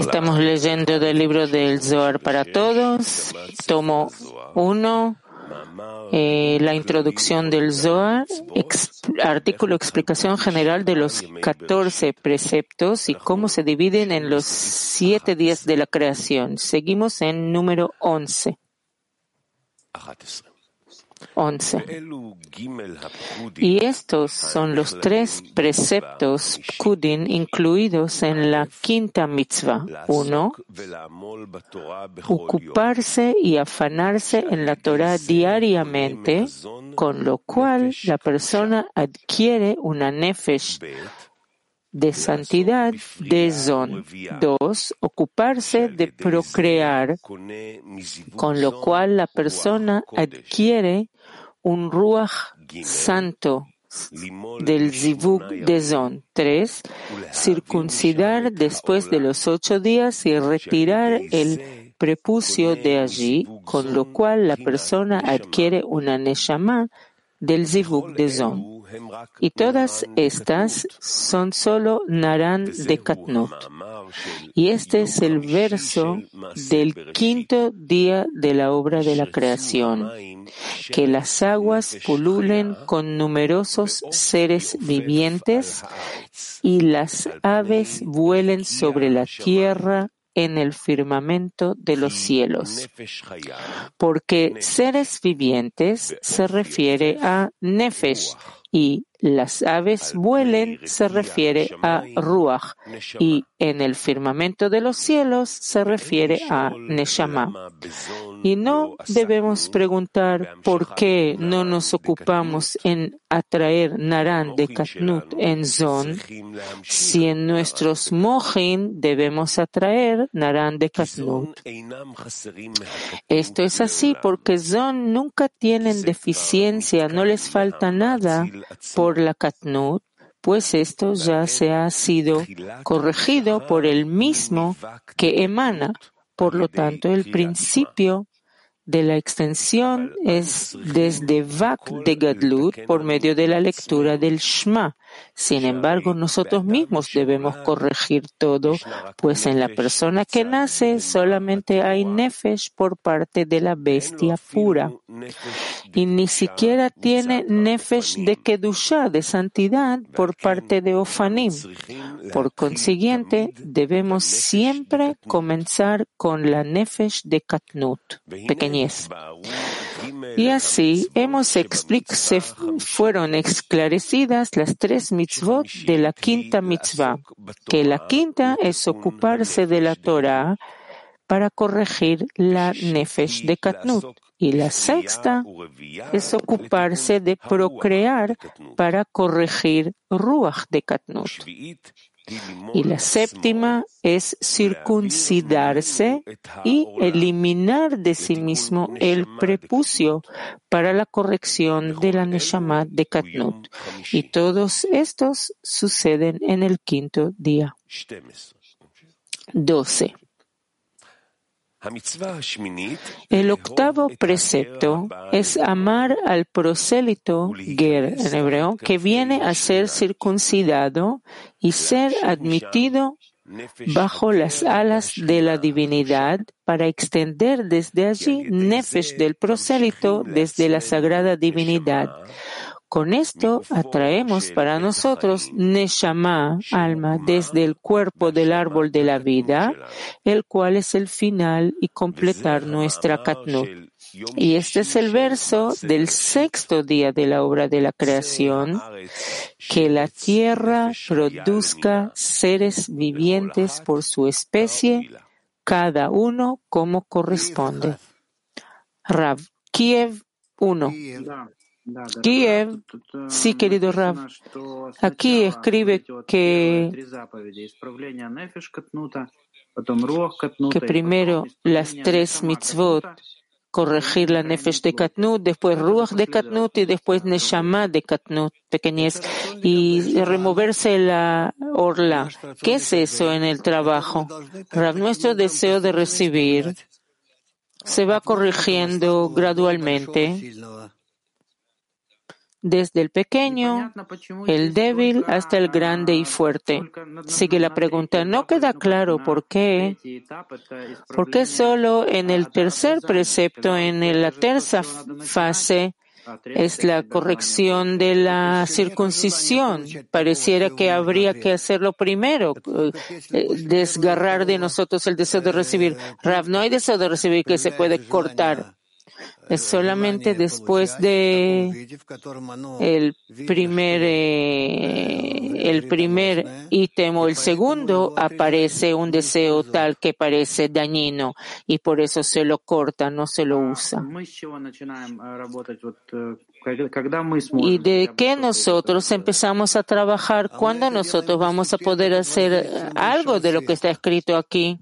Estamos leyendo del libro del Zohar para todos, tomo 1, eh, la introducción del Zohar, artículo explicación general de los 14 preceptos y cómo se dividen en los siete días de la creación. Seguimos en número 11. 11. Y estos son los tres preceptos Kudin incluidos en la quinta mitzvah. Uno, ocuparse y afanarse en la Torah diariamente, con lo cual la persona adquiere una nefesh de santidad de Zon. Dos, ocuparse de procrear, con lo cual la persona adquiere un ruach santo del zivug de Zon. Tres, circuncidar después de los ocho días y retirar el prepucio de allí, con lo cual la persona adquiere una neshama del zivug de Zon. Y todas estas son solo Naran de Katnut. Y este es el verso del quinto día de la obra de la creación, que las aguas pululen con numerosos seres vivientes y las aves vuelen sobre la tierra en el firmamento de los cielos. Porque seres vivientes se refiere a Nefesh y las aves vuelen se refiere a Ruach y en el firmamento de los cielos se refiere a Neshama. Y no debemos preguntar por qué no nos ocupamos en atraer Naran de Katnut en Zon, si en nuestros Mohin debemos atraer Naran de Katnut. Esto es así porque Zon nunca tienen deficiencia, no les falta nada por la Katnut, pues esto ya se ha sido corregido por el mismo que emana. Por lo tanto, el principio de la extensión es desde Vak de Gadlut por medio de la lectura del Shema. Sin embargo, nosotros mismos debemos corregir todo, pues en la persona que nace solamente hay nefesh por parte de la bestia pura. Y ni siquiera tiene nefesh de kedusha, de santidad, por parte de Ofanim. Por consiguiente, debemos siempre comenzar con la nefesh de katnut, pequeñez. Y así hemos se fueron esclarecidas las tres mitzvot de la quinta mitzvah, que la quinta es ocuparse de la Torah para corregir la nefesh de Katnut. Y la sexta es ocuparse de procrear para corregir Ruach de Katnut. Y la séptima es circuncidarse y eliminar de sí mismo el prepucio para la corrección de la Neshama de Katnut. Y todos estos suceden en el quinto día. 12. El octavo precepto es amar al prosélito ger en hebreo que viene a ser circuncidado y ser admitido bajo las alas de la divinidad para extender desde allí nefesh del prosélito desde la sagrada divinidad con esto atraemos para nosotros Neshama, alma, desde el cuerpo del árbol de la vida, el cual es el final y completar nuestra Katnut. Y este es el verso del sexto día de la obra de la creación, que la tierra produzca seres vivientes por su especie, cada uno como corresponde. Rav, Kiev 1. Kiev, sí, querido Rav, aquí escribe que, que primero las tres mitzvot, corregir la nefesh de Katnut, después Ruach de Katnut y después Neshama de Katnut, pequeñez, y removerse la orla. ¿Qué es eso en el trabajo? Rav, nuestro deseo de recibir se va corrigiendo gradualmente desde el pequeño, el débil, hasta el grande y fuerte. Sigue la pregunta. No queda claro por qué. ¿Por qué solo en el tercer precepto, en la tercera fase, es la corrección de la circuncisión. Pareciera que habría que hacerlo primero, eh, desgarrar de nosotros el deseo de recibir. Rav, no hay deseo de recibir que se puede cortar solamente después de el primer eh, el primer ítem o el segundo aparece un deseo tal que parece dañino y por eso se lo corta, no se lo usa. ¿Y de qué nosotros empezamos a trabajar? ¿Cuándo nosotros vamos a poder hacer algo de lo que está escrito aquí?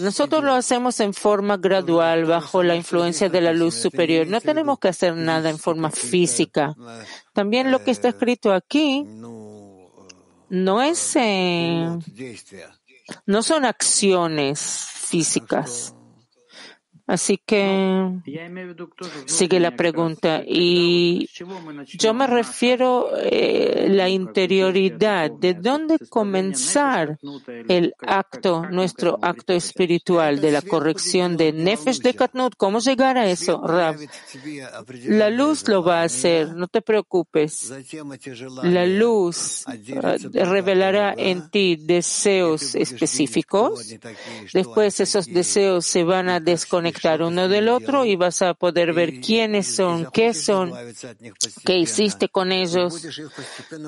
Nosotros lo hacemos en forma gradual, bajo la influencia de la luz superior. No tenemos que hacer nada en forma física. También lo que está escrito aquí no es, eh, no son acciones físicas. Así que sigue la pregunta. Y yo me refiero a eh, la interioridad. ¿De dónde comenzar el acto, nuestro acto espiritual de la corrección de Nefesh de Katnut? ¿Cómo llegar a eso, Rab? La luz lo va a hacer, no te preocupes. La luz eh, revelará en ti deseos específicos. Después esos deseos se van a desconectar uno del otro y vas a poder ver quiénes son, qué son, qué hiciste con ellos.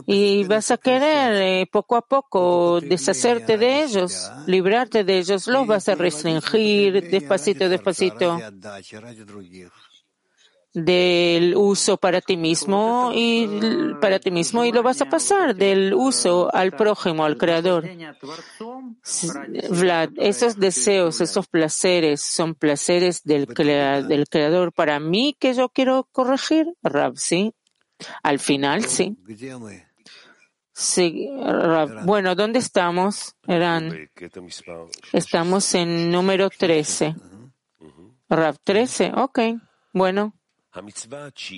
Y vas a querer eh, poco a poco deshacerte de ellos, librarte de ellos, los vas a restringir despacito, despacito del uso para ti mismo y para ti mismo y lo vas a pasar del uso al prójimo, al creador. Vlad, esos deseos, esos placeres son placeres del, del creador para mí que yo quiero corregir, Rab, sí. Al final, sí. Sí, Bueno, ¿dónde estamos? Eran, estamos en número 13. Rab 13, ok. Bueno.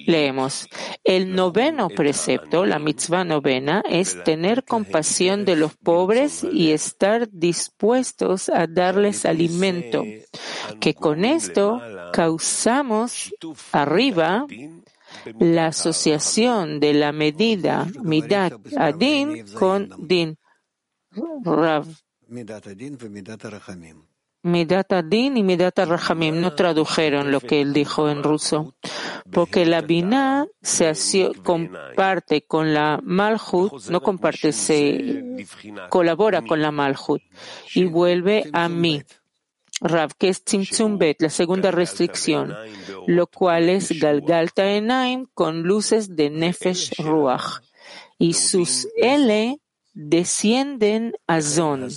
Leemos, el noveno precepto, la mitzvah novena, es tener compasión de los pobres y estar dispuestos a darles alimento, que con esto causamos arriba la asociación de la medida midat adin con din. Rav. Midata Din y Midata Rahamim no tradujeron lo que él dijo en ruso, porque la Binah se comparte con la Malhut, no comparte, se colabora con la Malhut y vuelve a mí. Rav, que es la segunda restricción, lo cual es Galgalta Enaim con luces de Nefesh Ruach. Y sus L descienden a Zon.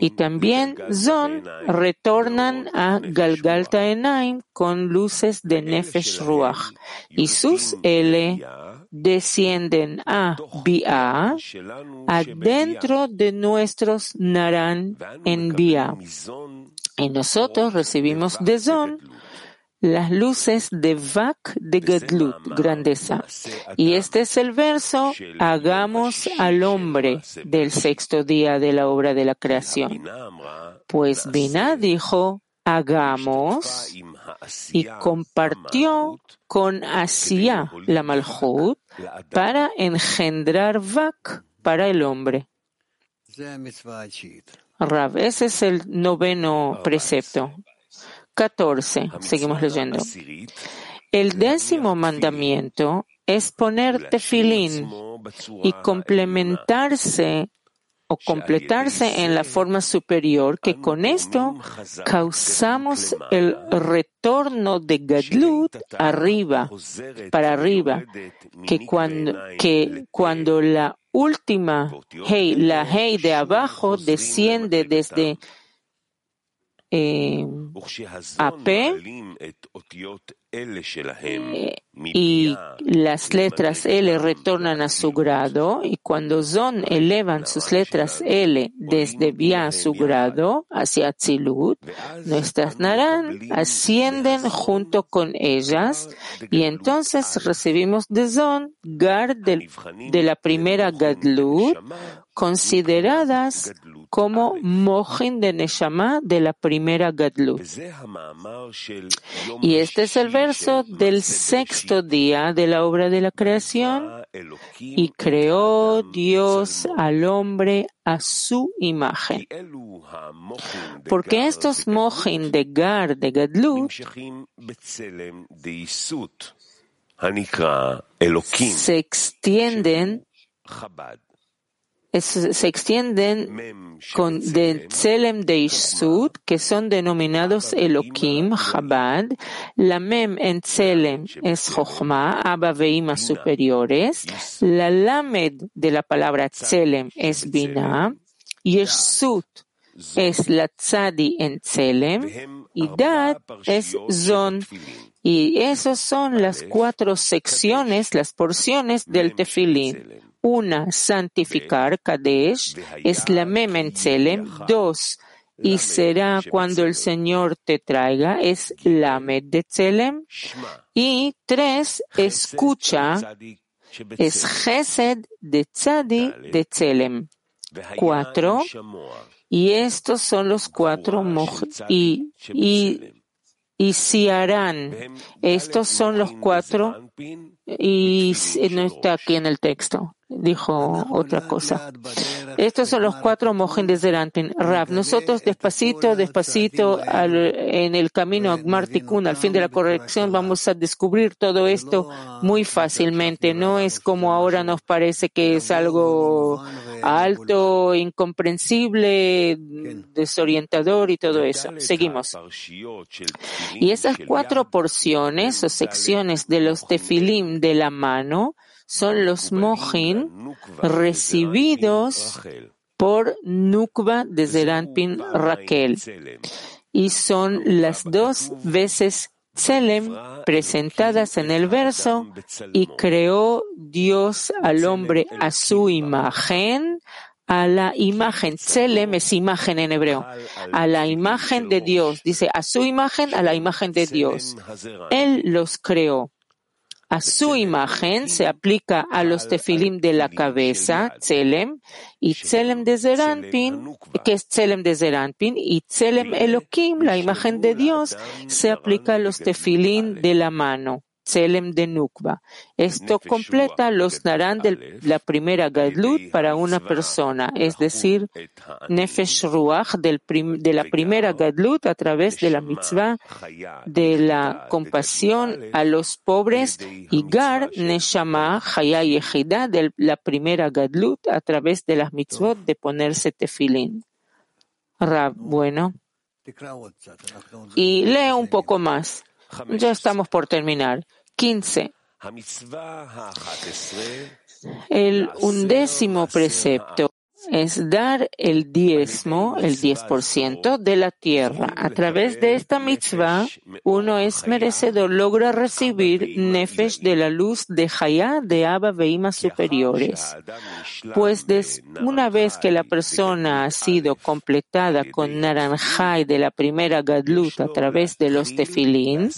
Y también Zon retornan a Galgalta Enaim con luces de Nefesh Ruach. Y sus L descienden a Bia, adentro de nuestros Naran en Bia. Y nosotros recibimos de Zon las luces de Vak de Gedlut, grandeza. Y este es el verso, hagamos al hombre del sexto día de la obra de la creación. Pues Binah dijo, hagamos, y compartió con Asia la Malhut para engendrar Vak para el hombre. Rav, ese es el noveno precepto. 14. Seguimos leyendo. El décimo mandamiento es poner tefilín y complementarse o completarse en la forma superior, que con esto causamos el retorno de Gadlut arriba, para arriba, que cuando, que cuando la última hey, la hey de abajo desciende desde eh, AP y las letras L retornan a su grado y cuando Zon elevan sus letras L desde Bia a su grado hacia Tzilut, nuestras Naran ascienden junto con ellas y entonces recibimos de Zon Gar de, la primera Gadlut consideradas como Mohin de Neshama de la primera Gadlut. Y este es el verso del sexto día de la obra de la creación. Y creó Dios al hombre a su imagen. Porque estos Mohin de Gar de Gadlut se extienden se extienden con de Tselem de Ishsud, que son denominados Elohim, Chabad. La Mem en Tselem es Jochma, Abba Veima superiores. La Lamed de la palabra Tselem es Binah. Yeshut es la Tzadi en Tselem. Y Dad es Zon. Y esas son las cuatro secciones, las porciones del Tefilín. Una, santificar, Kadesh, es la Mementzelem. Dos, y será cuando el Señor te traiga, es la de. Y tres, escucha, es Gesed de Tzadi de Tzelem. Cuatro, y estos son los cuatro y, y, y si harán, estos son los cuatro, y no está aquí en el texto dijo otra cosa. Estos son los cuatro mojendes de Antin. Rav, nosotros despacito, despacito, en el camino a Martikun, al fin de la corrección, vamos a descubrir todo esto muy fácilmente. No es como ahora nos parece que es algo alto, incomprensible, desorientador y todo eso. Seguimos. Y esas cuatro porciones o secciones de los tefilim de la mano, son los mohin recibidos por Nukba de Zeranpin Raquel. Y son las dos veces Tselem presentadas en el verso y creó Dios al hombre a su imagen, a la imagen, Tselem es imagen en hebreo, a la imagen de Dios, dice a su imagen, a la imagen de Dios. Él los creó. A su imagen se aplica a los tefilim de la cabeza, Tselem, y Tselem de Zeranpin, que es Tselem de Zeranpin, y Tselem Elohim, la imagen de Dios, se aplica a los tefilim de la mano. Tselem de Nukba. Esto completa los naran de la primera Gadlut para una persona, es decir, Nefesh Ruach de la primera Gadlut a través de la mitzvah de la compasión a los pobres y Gar Neshama Chaya Yehida de la primera Gadlut a través de las mitzvot de ponerse tefilín. Rab, bueno. Y lee un poco más. Ya estamos por terminar. 15. El undécimo precepto es dar el diezmo, el diez por ciento de la tierra. A través de esta mitzvah, uno es merecedor, logra recibir nefesh de la luz de Hayá de Abba Veima superiores. Pues una vez que la persona ha sido completada con naranjay de la primera gadlut a través de los tefilín,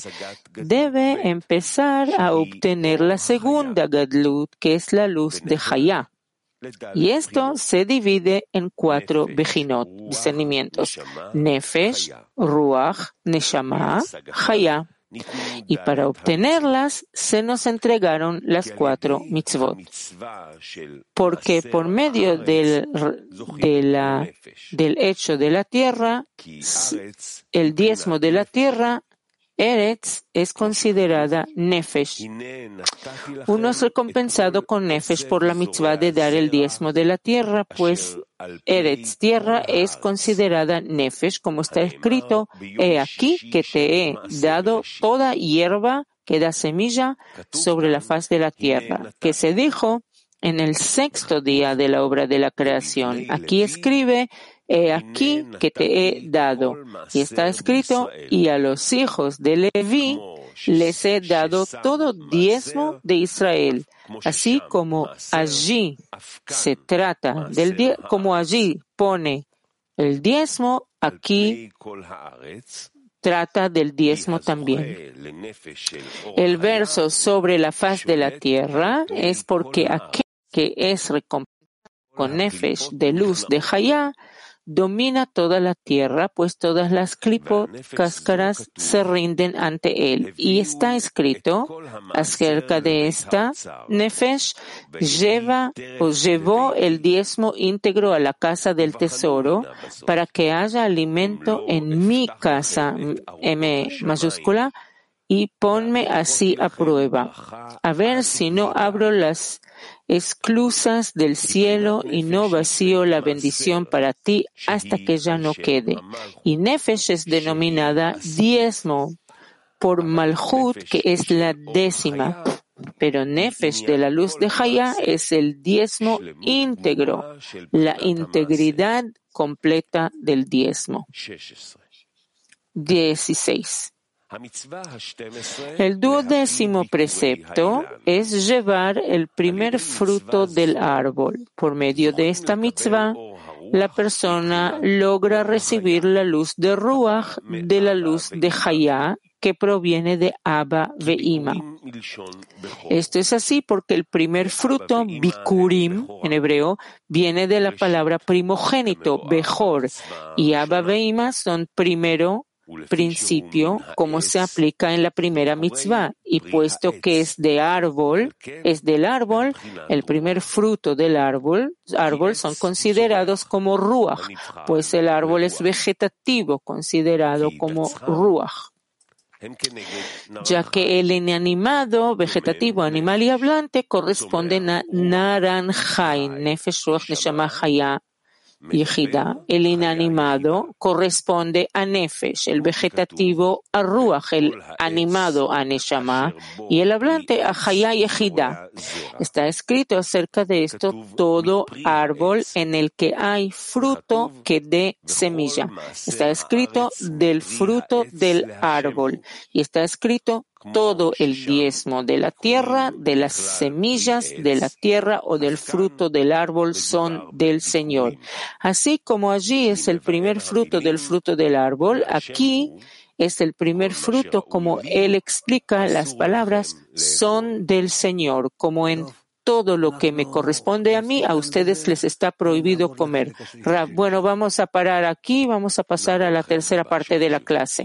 debe empezar a obtener la segunda gadlut, que es la luz de Hayá. Y esto se divide en cuatro bejinot, discernimientos, Nefesh, Ruach, Neshama, Haya. Y para obtenerlas se nos entregaron las cuatro mitzvot. Porque por medio del, de la, del hecho de la tierra, el diezmo de la tierra Eretz es considerada Nefesh. Uno es recompensado con Nefesh por la mitzvah de dar el diezmo de la tierra, pues Eretz, tierra, es considerada Nefesh, como está escrito, he aquí que te he dado toda hierba que da semilla sobre la faz de la tierra, que se dijo en el sexto día de la obra de la creación. Aquí escribe he aquí que te he dado. Y está escrito, y a los hijos de Leví les he dado todo diezmo de Israel, así como allí se trata del diezmo, como allí pone el diezmo, aquí trata del diezmo también. El verso sobre la faz de la tierra es porque aquel que es recompensado con nefesh de luz de Hayá domina toda la tierra, pues todas las clipot, cáscaras, se rinden ante él. Y está escrito acerca de esta, Nefesh lleva o llevó el diezmo íntegro a la casa del tesoro para que haya alimento en mi casa, M mayúscula, y ponme así a prueba, a ver si no abro las esclusas del cielo y no vacío la bendición para ti hasta que ya no quede. Y Nefesh es denominada diezmo por Malhut, que es la décima. Pero Nefesh de la luz de Hayá es el diezmo íntegro, la integridad completa del diezmo. 16. El duodécimo precepto es llevar el primer fruto del árbol. Por medio de esta mitzvah, la persona logra recibir la luz de Ruach de la luz de Hayá que proviene de Abba Veima. Esto es así porque el primer fruto, Bikurim, en hebreo, viene de la palabra primogénito, Bejor, y Abba Veima son primero principio como se aplica en la primera mitzvah y puesto que es de árbol, es del árbol, el primer fruto del árbol, árbol son considerados como ruach, pues el árbol es vegetativo, considerado como ruach ya que el inanimado, vegetativo, animal y hablante corresponden a naranjai, nefesh ruach neshama el inanimado, corresponde a Nefesh, el vegetativo a Ruach, el animado a Neshama, y el hablante a Hayá y Ejida. Está escrito acerca de esto todo árbol en el que hay fruto que dé semilla. Está escrito del fruto del árbol. Y está escrito todo el diezmo de la tierra, de las semillas de la tierra o del fruto del árbol son del Señor. Así como allí es el primer fruto del fruto del árbol, aquí es el primer fruto como él explica las palabras son del Señor, como en todo lo que me corresponde a mí, a ustedes les está prohibido comer. Bueno, vamos a parar aquí, vamos a pasar a la tercera parte de la clase.